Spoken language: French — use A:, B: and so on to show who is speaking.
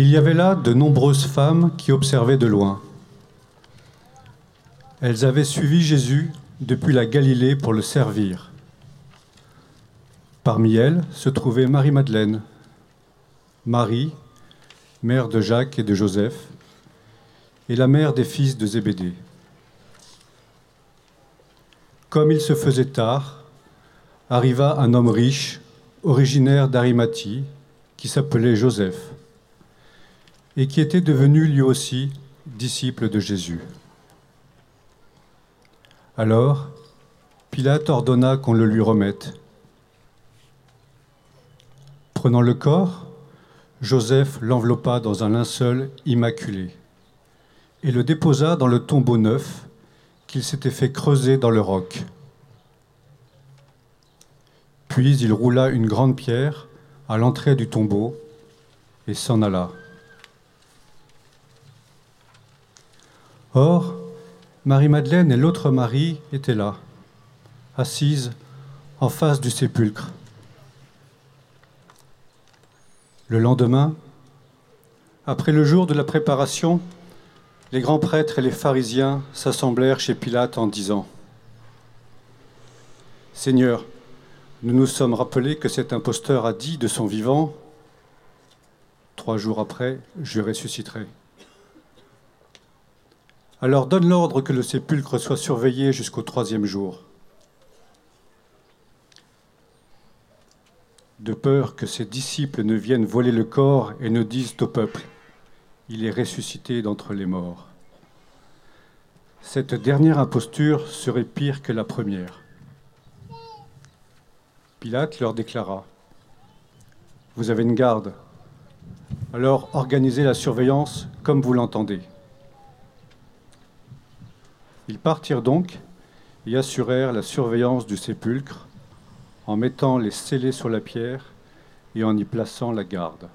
A: Il y avait là de nombreuses femmes qui observaient de loin. Elles avaient suivi Jésus depuis la Galilée pour le servir. Parmi elles se trouvait Marie-Madeleine, Marie, mère de Jacques et de Joseph, et la mère des fils de Zébédée. Comme il se faisait tard, arriva un homme riche, originaire d'Arimathie, qui s'appelait Joseph, et qui était devenu lui aussi disciple de Jésus. Alors, Pilate ordonna qu'on le lui remette. Prenant le corps, Joseph l'enveloppa dans un linceul immaculé et le déposa dans le tombeau neuf qu'il s'était fait creuser dans le roc. Puis il roula une grande pierre à l'entrée du tombeau et s'en alla. Or, Marie-Madeleine et l'autre Marie étaient là, assises en face du sépulcre. Le lendemain, après le jour de la préparation, les grands prêtres et les pharisiens s'assemblèrent chez Pilate en disant Seigneur, nous nous sommes rappelés que cet imposteur a dit de son vivant Trois jours après, je ressusciterai. Alors donne l'ordre que le sépulcre soit surveillé jusqu'au troisième jour. de peur que ses disciples ne viennent voler le corps et ne disent au peuple, il est ressuscité d'entre les morts. Cette dernière imposture serait pire que la première. Pilate leur déclara, Vous avez une garde, alors organisez la surveillance comme vous l'entendez. Ils partirent donc et assurèrent la surveillance du sépulcre en mettant les scellés sur la pierre et en y plaçant la garde.